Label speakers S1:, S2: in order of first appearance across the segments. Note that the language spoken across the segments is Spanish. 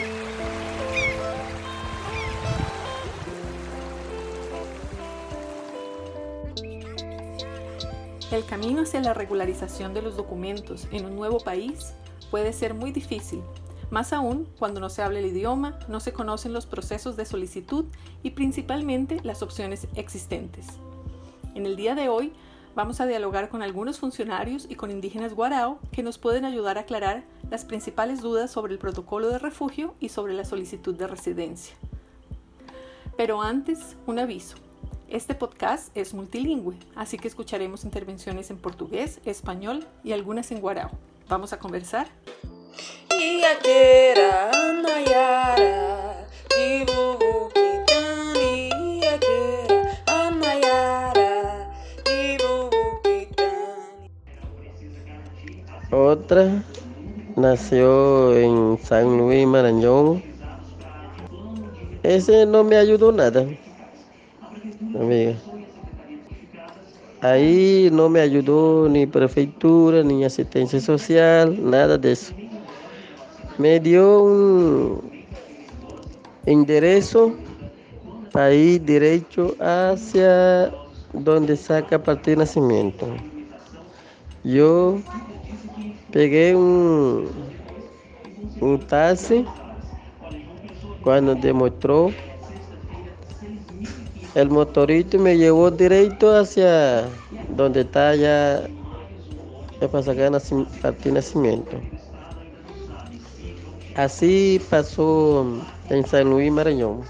S1: El camino hacia la regularización de los documentos en un nuevo país puede ser muy difícil, más aún cuando no se habla el idioma, no se conocen los procesos de solicitud y principalmente las opciones existentes. En el día de hoy vamos a dialogar con algunos funcionarios y con indígenas guarao que nos pueden ayudar a aclarar las principales dudas sobre el protocolo de refugio y sobre la solicitud de residencia. Pero antes, un aviso. Este podcast es multilingüe, así que escucharemos intervenciones en portugués, español y algunas en guarao. ¿Vamos a conversar?
S2: Otra nació en San Luis Marañón. Ese no me ayudó nada amiga. Ahí no me ayudó ni prefectura, ni asistencia social, nada de eso. Me dio un enderezo para ir derecho hacia donde saca partir de nacimiento. Yo pegué un, un taxi cuando demostró el motorito me llevó directo hacia donde está ya el nacimiento. Así pasó en San Luis Marañón.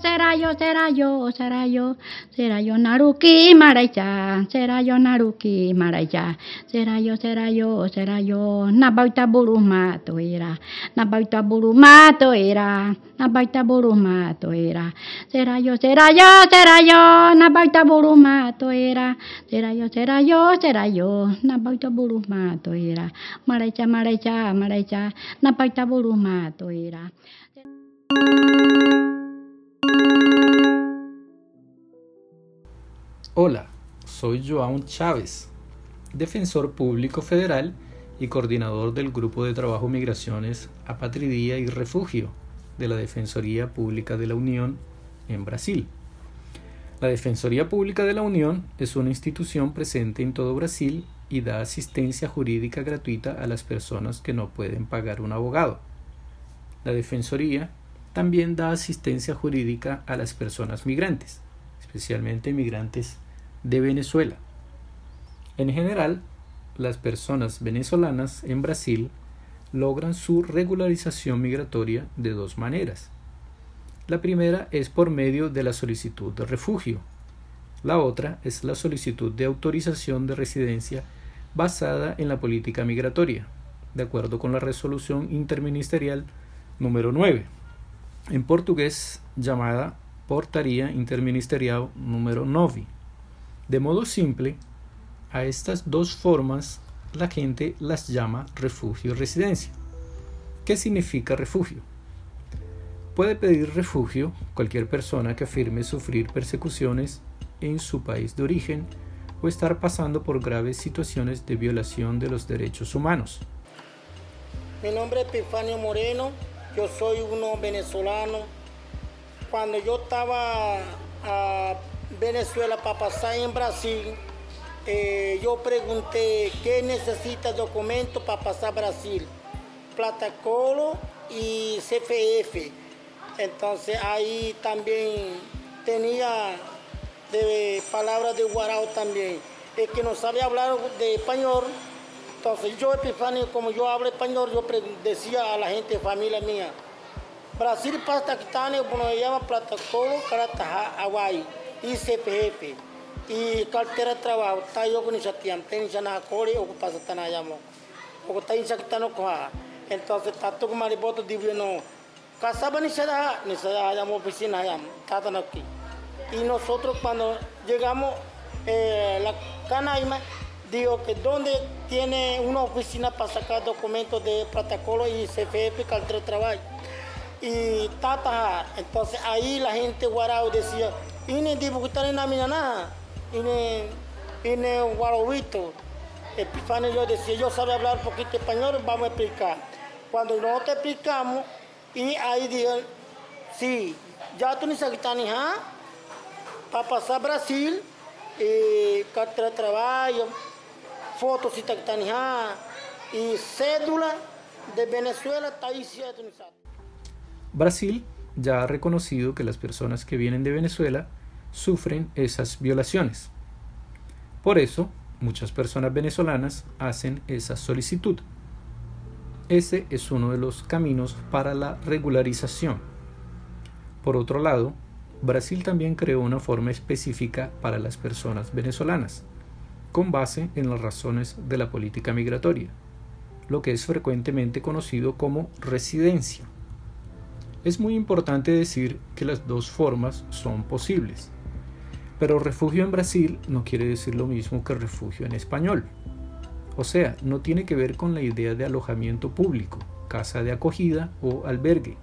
S3: Será yo, será yo, será yo, será yo Naruki Maraya, será yo Naruki Maraya, será yo, será yo, será yo, Nabaita Burumato era, Nabaita Burumato era, Nabaita Burumato era, será yo, será yo, será yo, Nabaita Burumato era, será yo, será yo, será yo, Nabaita Burumato era, Maraya, Maraya, Maraya, Nabaita Burumato era.
S4: Hola, soy João Chávez, defensor público federal y coordinador del Grupo de Trabajo Migraciones, Apatridía y Refugio de la Defensoría Pública de la Unión en Brasil. La Defensoría Pública de la Unión es una institución presente en todo Brasil y da asistencia jurídica gratuita a las personas que no pueden pagar un abogado. La Defensoría también da asistencia jurídica a las personas migrantes, especialmente migrantes de Venezuela. En general, las personas venezolanas en Brasil logran su regularización migratoria de dos maneras. La primera es por medio de la solicitud de refugio. La otra es la solicitud de autorización de residencia basada en la política migratoria, de acuerdo con la resolución interministerial número 9, en portugués llamada Portaría Interministerial número 9. De modo simple, a estas dos formas la gente las llama refugio y residencia. ¿Qué significa refugio? Puede pedir refugio cualquier persona que afirme sufrir persecuciones en su país de origen o estar pasando por graves situaciones de violación de los derechos humanos.
S5: Mi nombre es Epifanio Moreno, yo soy uno venezolano. Cuando yo estaba a Venezuela para pasar en Brasil, eh, yo pregunté qué necesita documento para pasar a Brasil. Platacolo y CFF. Entonces ahí también tenía de palabras de Guarao también. El que no sabe hablar de español, entonces yo, Epifanio, como yo hablo español, yo decía a la gente, familia mía, Brasil pasta kitane, bueno, llama Platacolo, Carataja, Hawaii y CPF y cartera de trabajo está yo con iniciativa ten na cole o pasa tan allá o está insactando coja. Entonces todo con maripoto divino no. Casaba ni se da ni se da oficina aquí. Y nosotros cuando llegamos eh, la canaima digo que donde tiene una oficina para sacar documentos de protocolo y CFP cartera de trabajo. Y tata entonces ahí la gente guarao decía ini di Bukitani namina na ini ini walowito Epifanio yo decía, yo sabe hablar poquito español, vamos a explicar. Cuando nosotros te explicamos, y ahí dijeron, sí, ya tú necesitas para pasar Brasil, y carta de trabajo, fotos si y cédula de Venezuela está ahí
S4: Brasil ya ha reconocido que las personas que vienen de Venezuela sufren esas violaciones. Por eso, muchas personas venezolanas hacen esa solicitud. Ese es uno de los caminos para la regularización. Por otro lado, Brasil también creó una forma específica para las personas venezolanas, con base en las razones de la política migratoria, lo que es frecuentemente conocido como residencia. Es muy importante decir que las dos formas son posibles, pero refugio en Brasil no quiere decir lo mismo que refugio en español. O sea, no tiene que ver con la idea de alojamiento público, casa de acogida o albergue.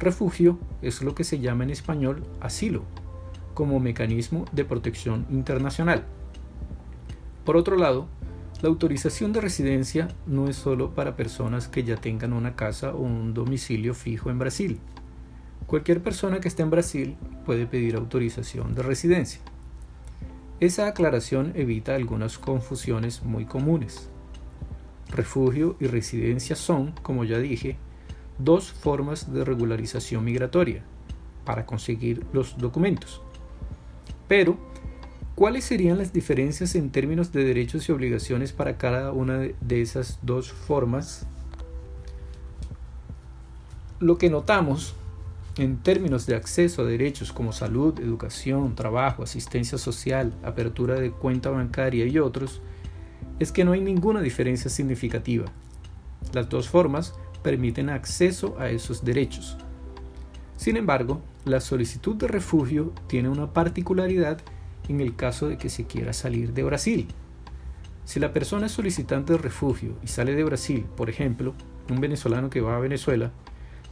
S4: Refugio es lo que se llama en español asilo, como mecanismo de protección internacional. Por otro lado, la autorización de residencia no es solo para personas que ya tengan una casa o un domicilio fijo en Brasil. Cualquier persona que esté en Brasil puede pedir autorización de residencia. Esa aclaración evita algunas confusiones muy comunes. Refugio y residencia son, como ya dije, dos formas de regularización migratoria para conseguir los documentos. Pero ¿Cuáles serían las diferencias en términos de derechos y obligaciones para cada una de esas dos formas? Lo que notamos en términos de acceso a derechos como salud, educación, trabajo, asistencia social, apertura de cuenta bancaria y otros, es que no hay ninguna diferencia significativa. Las dos formas permiten acceso a esos derechos. Sin embargo, la solicitud de refugio tiene una particularidad en el caso de que se quiera salir de Brasil. Si la persona es solicitante de refugio y sale de Brasil, por ejemplo, un venezolano que va a Venezuela,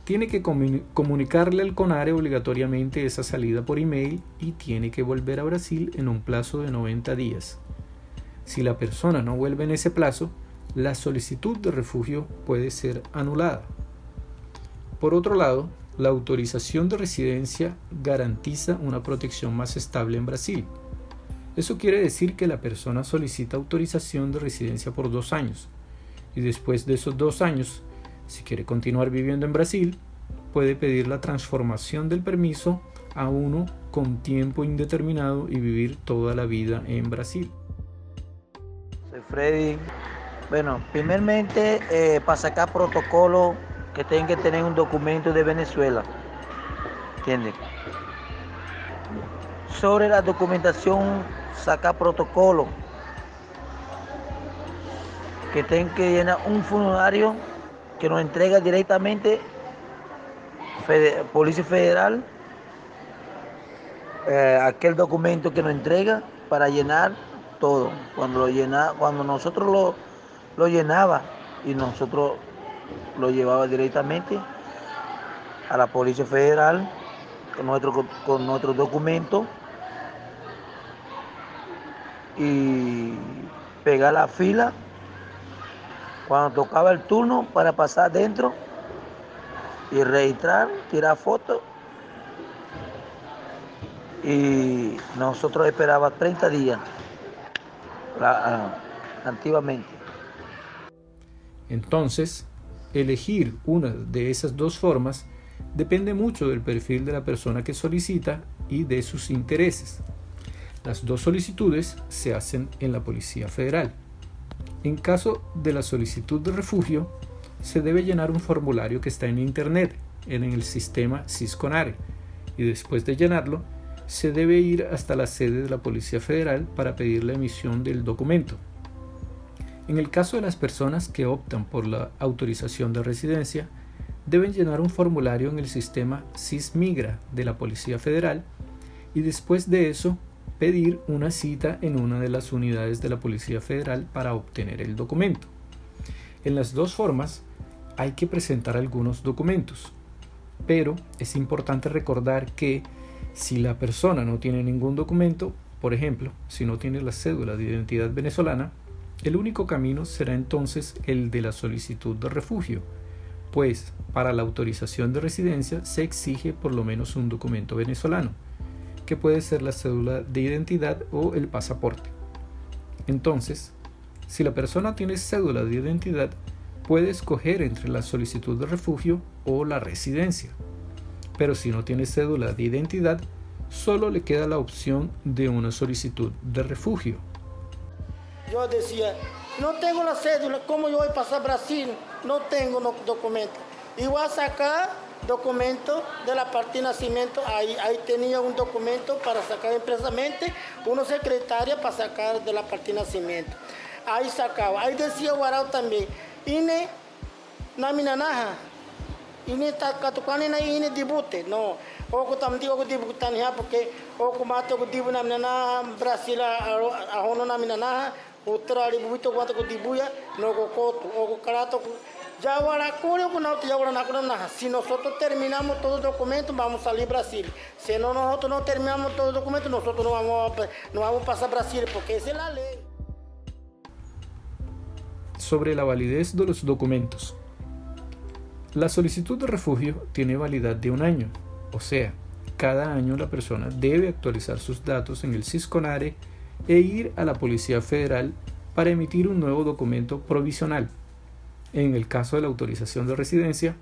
S4: tiene que comunicarle al CONARE obligatoriamente esa salida por email y tiene que volver a Brasil en un plazo de 90 días. Si la persona no vuelve en ese plazo, la solicitud de refugio puede ser anulada. Por otro lado, la autorización de residencia garantiza una protección más estable en Brasil. Eso quiere decir que la persona solicita autorización de residencia por dos años y después de esos dos años, si quiere continuar viviendo en Brasil, puede pedir la transformación del permiso a uno con tiempo indeterminado y vivir toda la vida en Brasil.
S6: Soy Freddy. Bueno, primeramente eh, para sacar protocolo que tienen que tener un documento de Venezuela. ¿Entienden? Sobre la documentación, saca protocolo. Que tienen que llenar un formulario que nos entrega directamente Policía Federal, eh, aquel documento que nos entrega para llenar todo. Cuando, lo cuando nosotros lo, lo llenaba y nosotros lo llevaba directamente a la Policía Federal con nuestro, con nuestro documento y pegar la fila cuando tocaba el turno para pasar dentro y registrar, tirar fotos. Y nosotros esperaba 30 días antiguamente.
S4: Entonces, elegir una de esas dos formas depende mucho del perfil de la persona que solicita y de sus intereses. Las dos solicitudes se hacen en la Policía Federal. En caso de la solicitud de refugio, se debe llenar un formulario que está en Internet, en el sistema Cisconare, y después de llenarlo, se debe ir hasta la sede de la Policía Federal para pedir la emisión del documento. En el caso de las personas que optan por la autorización de residencia, deben llenar un formulario en el sistema SISMIGRA de la Policía Federal y después de eso pedir una cita en una de las unidades de la Policía Federal para obtener el documento. En las dos formas hay que presentar algunos documentos, pero es importante recordar que si la persona no tiene ningún documento, por ejemplo, si no tiene la cédula de identidad venezolana, El único camino será entonces el de la solicitud de refugio, pues para la autorización de residencia se exige por lo menos un documento venezolano, que puede ser la cédula de identidad o el pasaporte. Entonces, si la persona tiene cédula de identidad, puede escoger entre la solicitud de refugio o la residencia. Pero si no tiene cédula de identidad, solo le queda la opción de una solicitud de refugio.
S5: Yo decía, no tengo la cédula, ¿cómo yo voy a pasar Brasil? No tengo documento. Y voy a sacar documento de la parte de nacimiento. Ahí, ahí tenía un documento para sacar expresamente, una secretaria para sacar de la parte de nacimiento. Ahí sacaba. Ahí decía Guarau también, INE naminanaja, INE tatucani na INE dibute. No, oku tamti oku dibutan ya porque oku mato oku dibu naminanaha Brasil ahono naminanaha utra ali buito quanto ko dibuya no ko koto oku karato ya nada si nosotros terminamos todo el documento vamos a salir Brasil si no nosotros no terminamos todo el documento nosotros no vamos a, no vamos a pasar Brasil porque esa es la ley
S4: sobre la validez de los documentos. La solicitud de refugio tiene validad de un año, o sea, cada año la persona debe actualizar sus datos en el CISCONARE e ir a la Policía Federal para emitir un nuevo documento provisional. En el caso de la autorización de residencia,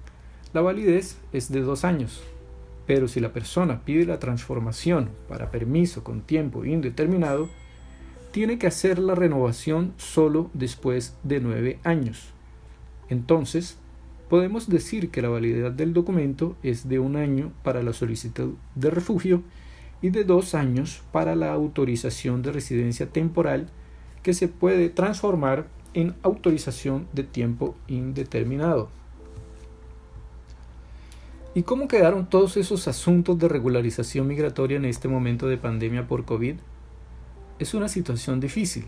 S4: la validez es de dos años, pero si la persona pide la transformación para permiso con tiempo indeterminado, tiene que hacer la renovación solo después de nueve años. Entonces, podemos decir que la validez del documento es de un año para la solicitud de refugio y de dos años para la autorización de residencia temporal que se puede transformar en autorización de tiempo indeterminado. ¿Y cómo quedaron todos esos asuntos de regularización migratoria en este momento de pandemia por COVID? Es una situación difícil,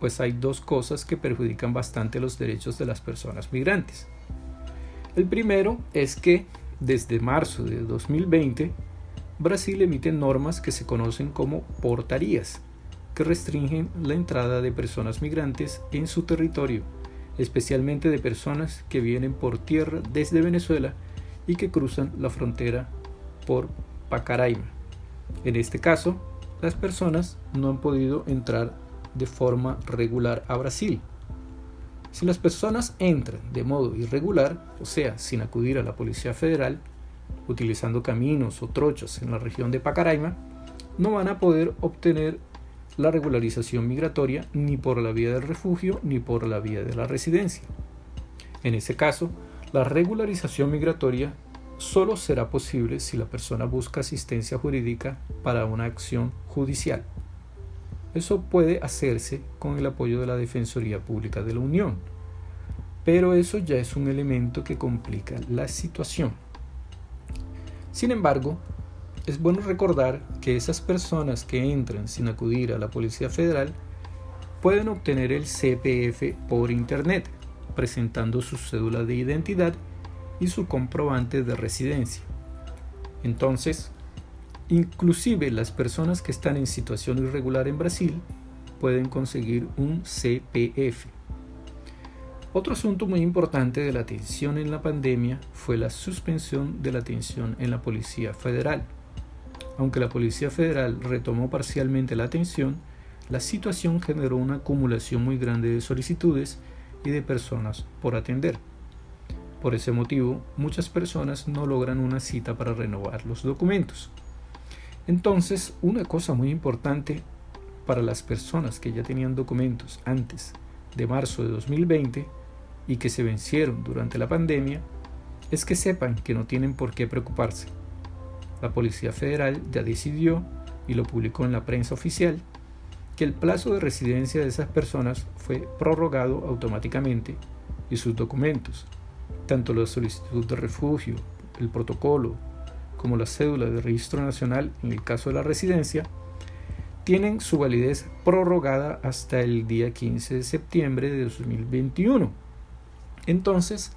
S4: pues hay dos cosas que perjudican bastante los derechos de las personas migrantes. El primero es que desde marzo de 2020, Brasil emite normas que se conocen como portarías, que restringen la entrada de personas migrantes en su territorio, especialmente de personas que vienen por tierra desde Venezuela y que cruzan la frontera por Pacaraima. En este caso, las personas no han podido entrar de forma regular a Brasil. Si las personas entran de modo irregular, o sea, sin acudir a la Policía Federal, utilizando caminos o trochas en la región de Pacaraima, no van a poder obtener la regularización migratoria ni por la vía del refugio ni por la vía de la residencia. En ese caso, la regularización migratoria solo será posible si la persona busca asistencia jurídica para una acción judicial. Eso puede hacerse con el apoyo de la Defensoría Pública de la Unión, pero eso ya es un elemento que complica la situación. Sin embargo, es bueno recordar que esas personas que entran sin acudir a la Policía Federal pueden obtener el CPF por Internet, presentando su cédula de identidad y su comprobante de residencia. Entonces, inclusive las personas que están en situación irregular en Brasil pueden conseguir un CPF. Otro asunto muy importante de la atención en la pandemia fue la suspensión de la atención en la Policía Federal. Aunque la Policía Federal retomó parcialmente la atención, la situación generó una acumulación muy grande de solicitudes y de personas por atender. Por ese motivo, muchas personas no logran una cita para renovar los documentos. Entonces, una cosa muy importante para las personas que ya tenían documentos antes de marzo de 2020 y que se vencieron durante la pandemia es que sepan que no tienen por qué preocuparse. La Policía Federal ya decidió, y lo publicó en la prensa oficial, que el plazo de residencia de esas personas fue prorrogado automáticamente y sus documentos, tanto la solicitud de refugio, el protocolo, como la cédula de registro nacional en el caso de la residencia, tienen su validez prorrogada hasta el día 15 de septiembre de 2021. Entonces,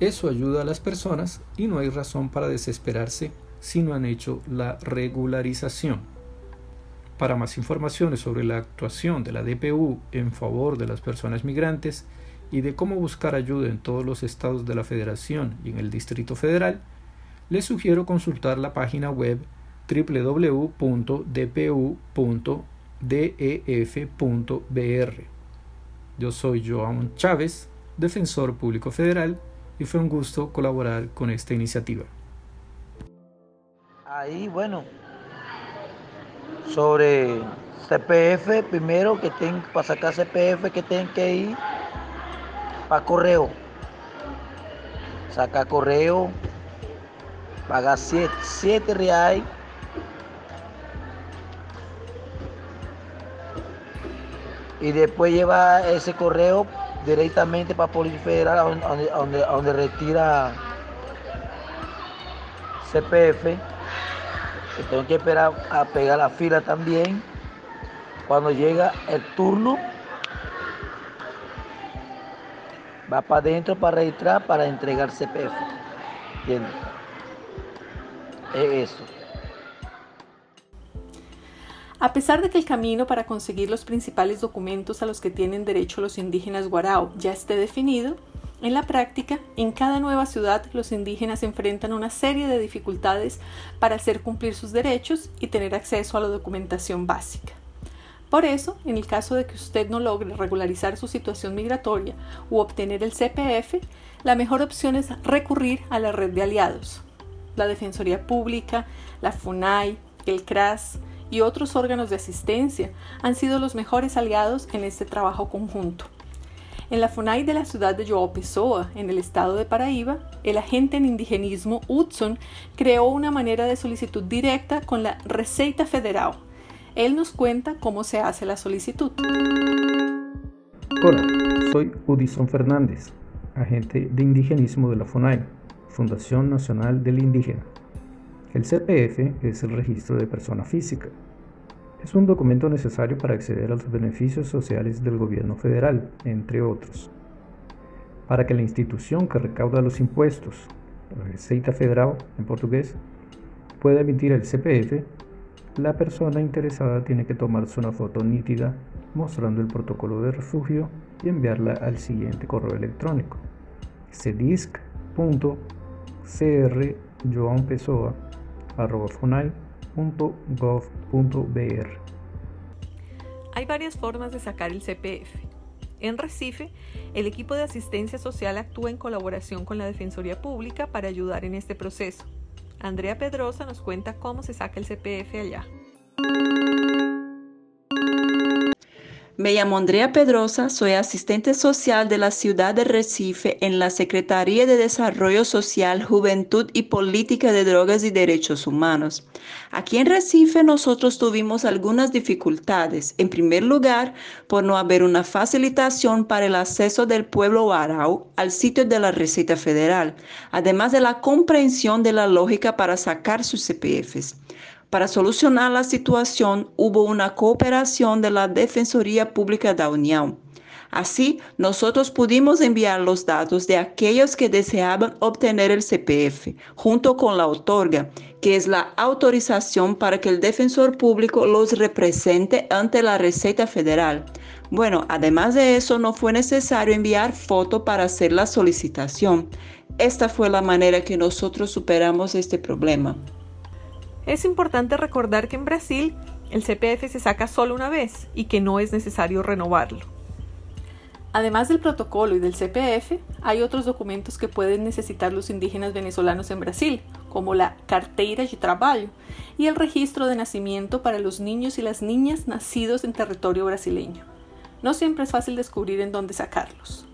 S4: eso ayuda a las personas y no hay razón para desesperarse si no han hecho la regularización. Para más informaciones sobre la actuación de la DPU en favor de las personas migrantes y de cómo buscar ayuda en todos los estados de la Federación y en el Distrito Federal, les sugiero consultar la página web www.dpu.def.br. Yo soy Joan Chávez, defensor público federal, y fue un gusto colaborar con esta iniciativa.
S6: Ahí, bueno, sobre CPF, primero que tienen para sacar CPF que tienen que ir para correo. Sacar correo, pagar 7 reales. Y después lleva ese correo directamente para Policía Federal, donde, donde, donde retira CPF tengo que esperar a pegar la fila también. Cuando llega el turno, va para adentro para registrar, para entregar CPF. ¿Entiendes? Es eso.
S1: A pesar de que el camino para conseguir los principales documentos a los que tienen derecho los indígenas guarao ya esté definido, en la práctica, en cada nueva ciudad los indígenas enfrentan una serie de dificultades para hacer cumplir sus derechos y tener acceso a la documentación básica. Por eso, en el caso de que usted no logre regularizar su situación migratoria u obtener el CPF, la mejor opción es recurrir a la red de aliados. La Defensoría Pública, la FUNAI, el CRAS y otros órganos de asistencia han sido los mejores aliados en este trabajo conjunto. En la FUNAI de la ciudad de Joao Pessoa, en el estado de Paraíba, el agente en indigenismo Hudson creó una manera de solicitud directa con la Receita Federal. Él nos cuenta cómo se hace la solicitud.
S4: Hola, soy Hudson Fernández, agente de indigenismo de la FUNAI, Fundación Nacional del Indígena. El CPF es el registro de persona física es un documento necesario para acceder a los beneficios sociales del gobierno federal, entre otros. Para que la institución que recauda los impuestos, la Receita Federal en portugués, pueda emitir el CPF, la persona interesada tiene que tomarse una foto nítida mostrando el protocolo de refugio y enviarla al siguiente correo electrónico
S1: hay varias formas de sacar el CPF. En Recife, el equipo de asistencia social actúa en colaboración con la Defensoría Pública para ayudar en este proceso. Andrea Pedrosa nos cuenta cómo se saca el CPF allá.
S7: Me llamo Andrea Pedrosa, soy asistente social de la ciudad de Recife en la Secretaría de Desarrollo Social, Juventud y Política de Drogas y Derechos Humanos. Aquí en Recife nosotros tuvimos algunas dificultades. En primer lugar, por no haber una facilitación para el acceso del pueblo Arau al sitio de la Receta Federal, además de la comprensión de la lógica para sacar sus CPFs. Para solucionar la situación hubo una cooperación de la Defensoría Pública de la Unión. Así, nosotros pudimos enviar los datos de aquellos que deseaban obtener el CPF, junto con la otorga, que es la autorización para que el defensor público los represente ante la Receta Federal. Bueno, además de eso, no fue necesario enviar foto para hacer la solicitación. Esta fue la manera que nosotros superamos este problema.
S1: Es importante recordar que en Brasil el CPF se saca solo una vez y que no es necesario renovarlo. Además del protocolo y del CPF, hay otros documentos que pueden necesitar los indígenas venezolanos en Brasil, como la carteira de trabajo y el registro de nacimiento para los niños y las niñas nacidos en territorio brasileño. No siempre es fácil descubrir en dónde sacarlos.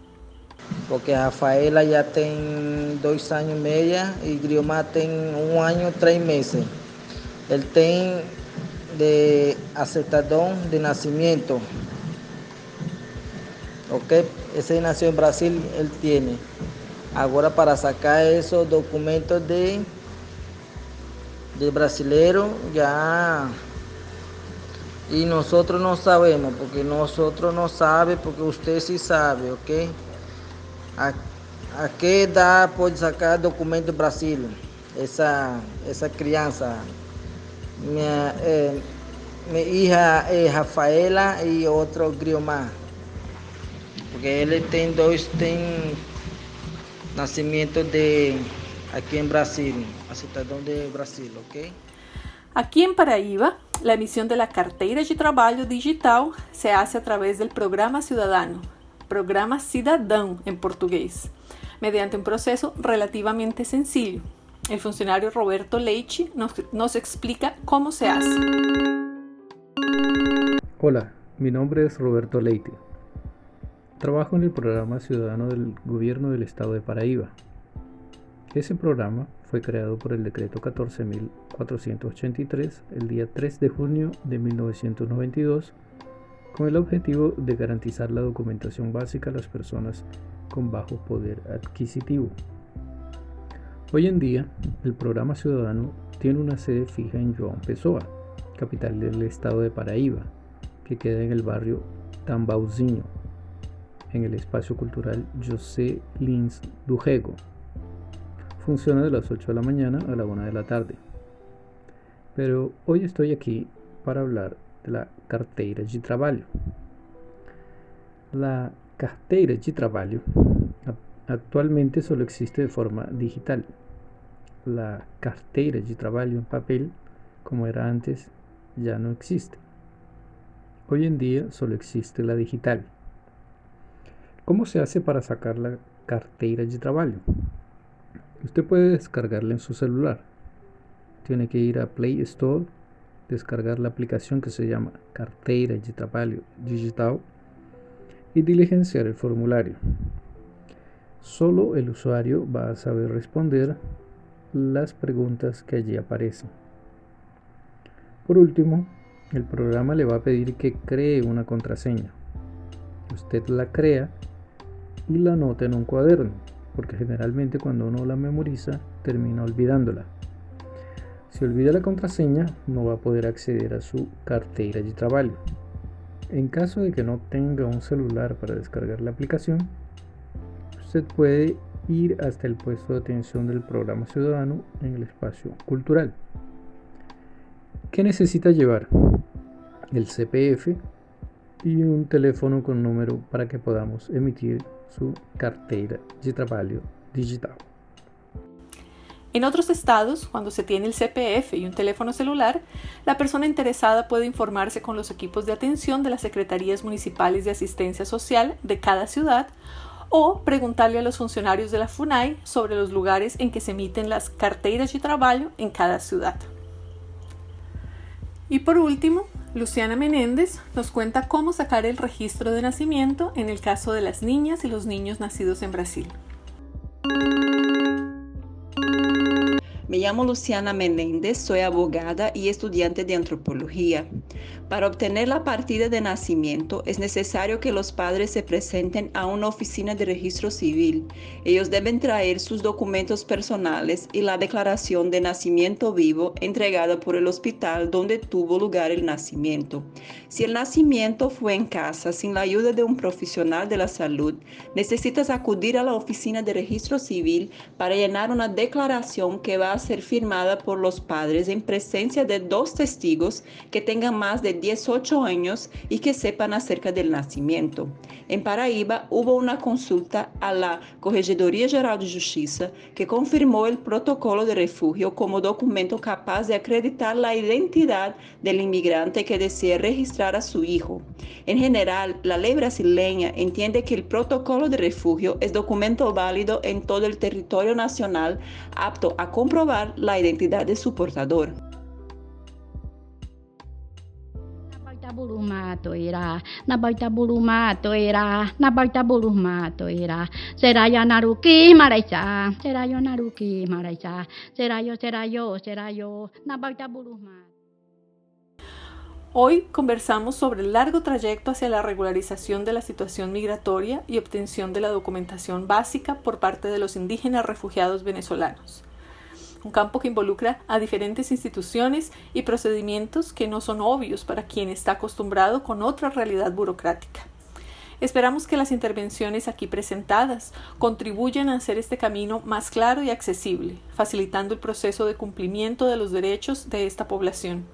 S6: Porque Rafaela ya tiene dos años y medio y Grioma tiene un año y tres meses. Él tiene de aceptadón de nacimiento. Ok, ese nació en Brasil, él tiene. Ahora para sacar esos documentos de, de brasilero ya y nosotros no sabemos, porque nosotros no sabe, porque usted sí sabe, ¿ok? ¿A, qué edad puede sacar documento Brasil? Esa, esa crianza, minha, é, mi hija es Rafaela y otro Griomar. Porque él tiene dos tem nacimientos de aquí en Brasil, a de Brasil, ¿ok?
S1: Aquí en Paraíba, emisión de la carteira de trabajo digital se hace a través del programa ciudadano, programa Cidadão en portugués, mediante un proceso relativamente sencillo. El funcionario Roberto Leite nos, nos explica cómo se hace.
S4: Hola, mi nombre es Roberto Leite. Trabajo en el programa ciudadano del gobierno del estado de Paraíba. Ese programa fue creado por el decreto 14.483 el día 3 de junio de 1992 con el objetivo de garantizar la documentación básica a las personas con bajo poder adquisitivo. Hoy en día, el programa ciudadano tiene una sede fija en João Pessoa, capital del estado de Paraíba, que queda en el barrio Tambauzinho, en el espacio cultural José Lins Dujego. Funciona de las 8 de la mañana a la 1 de la tarde. Pero hoy estoy aquí para hablar de la carteira de trabajo. La carteira de trabajo actualmente solo existe de forma digital. La carteira de trabajo en papel, como era antes, ya no existe. Hoy en día solo existe la digital. ¿Cómo se hace para sacar la cartera de trabajo? Usted puede descargarla en su celular. Tiene que ir a Play Store, descargar la aplicación que se llama Carteira de Trabajo Digital y diligenciar el formulario. Solo el usuario va a saber responder las preguntas que allí aparecen. Por último, el programa le va a pedir que cree una contraseña. Usted la crea y la anota en un cuaderno, porque generalmente cuando uno la memoriza termina olvidándola. Si olvida la contraseña, no va a poder acceder a su cartera de trabajo. En caso de que no tenga un celular para descargar la aplicación, usted puede ir hasta el puesto de atención del programa ciudadano en el espacio cultural. ¿Qué necesita llevar? El CPF y un teléfono con número para que podamos emitir su cartera de trabajo digital.
S1: En otros estados, cuando se tiene el CPF y un teléfono celular, la persona interesada puede informarse con los equipos de atención de las secretarías municipales de asistencia social de cada ciudad o preguntarle a los funcionarios de la FUNAI sobre los lugares en que se emiten las carteras de trabajo en cada ciudad. Y por último, Luciana Menéndez nos cuenta cómo sacar el registro de nacimiento en el caso de las niñas y los niños nacidos en Brasil.
S7: Me llamo Luciana Menéndez, soy abogada y estudiante de antropología. Para obtener la partida de nacimiento es necesario que los padres se presenten a una oficina de registro civil. Ellos deben traer sus documentos personales y la declaración de nacimiento vivo entregada por el hospital donde tuvo lugar el nacimiento. Si el nacimiento fue en casa sin la ayuda de un profesional de la salud, necesitas acudir a la oficina de registro civil para llenar una declaración que va a ser firmada por los padres en presencia de dos testigos que tengan más de 18 años y que sepan acerca del nacimiento. En Paraíba hubo una consulta a la Corregedoría Geral de Justicia que confirmó el protocolo de refugio como documento capaz de acreditar la identidad del inmigrante que desea registrar a su hijo. En general, la ley brasileña entiende que el protocolo de refugio es documento válido en todo el territorio nacional apto a comprobar la identidad de su portador.
S3: naruki maraicha naruki maraicha.
S1: Hoy conversamos sobre el largo trayecto hacia la regularización de la situación migratoria y obtención de la documentación básica por parte de los indígenas refugiados venezolanos un campo que involucra a diferentes instituciones y procedimientos que no son obvios para quien está acostumbrado con otra realidad burocrática. Esperamos que las intervenciones aquí presentadas contribuyan a hacer este camino más claro y accesible, facilitando el proceso de cumplimiento de los derechos de esta población.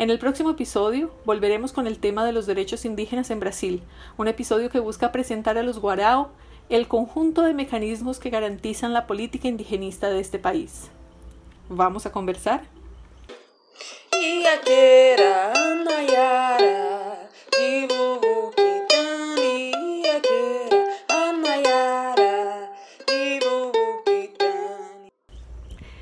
S1: En el próximo episodio volveremos con el tema de los derechos indígenas en Brasil, un episodio que busca presentar a los guarao el conjunto de mecanismos que garantizan la política indigenista de este país. ¿Vamos a conversar?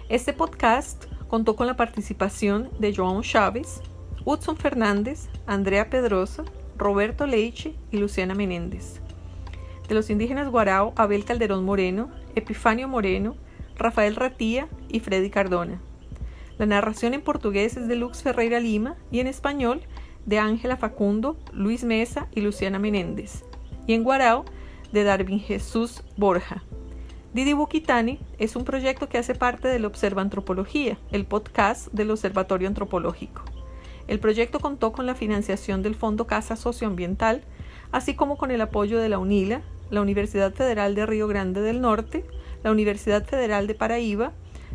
S1: Este podcast contó con la participación de João Chávez, Hudson Fernández, Andrea Pedrosa, Roberto Leiche y Luciana Menéndez. De los indígenas Guarao, Abel Calderón Moreno, Epifanio Moreno, Rafael Ratía y Freddy Cardona. La narración en portugués es de Lux Ferreira Lima y en español de Ángela Facundo, Luis Mesa y Luciana Menéndez. Y en Guarao de Darwin Jesús Borja. Didi Bukitani es un proyecto que hace parte del Observa Antropología, el podcast del Observatorio Antropológico. El proyecto contó con la financiación del Fondo Casa Socioambiental, así como con el apoyo de la UNILA, la Universidad Federal de Río Grande del Norte, la Universidad Federal de Paraíba,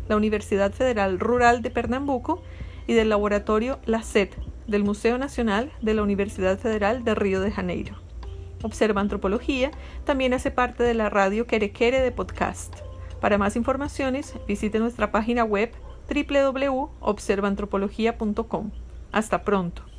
S1: la Universidad Federal Rural de Pernambuco y del laboratorio La SED del Museo Nacional de la Universidad Federal de Río de Janeiro. Observa Antropología también hace parte de la radio Querequere de podcast. Para más informaciones, visite nuestra página web www.observaantropología.com. Hasta pronto.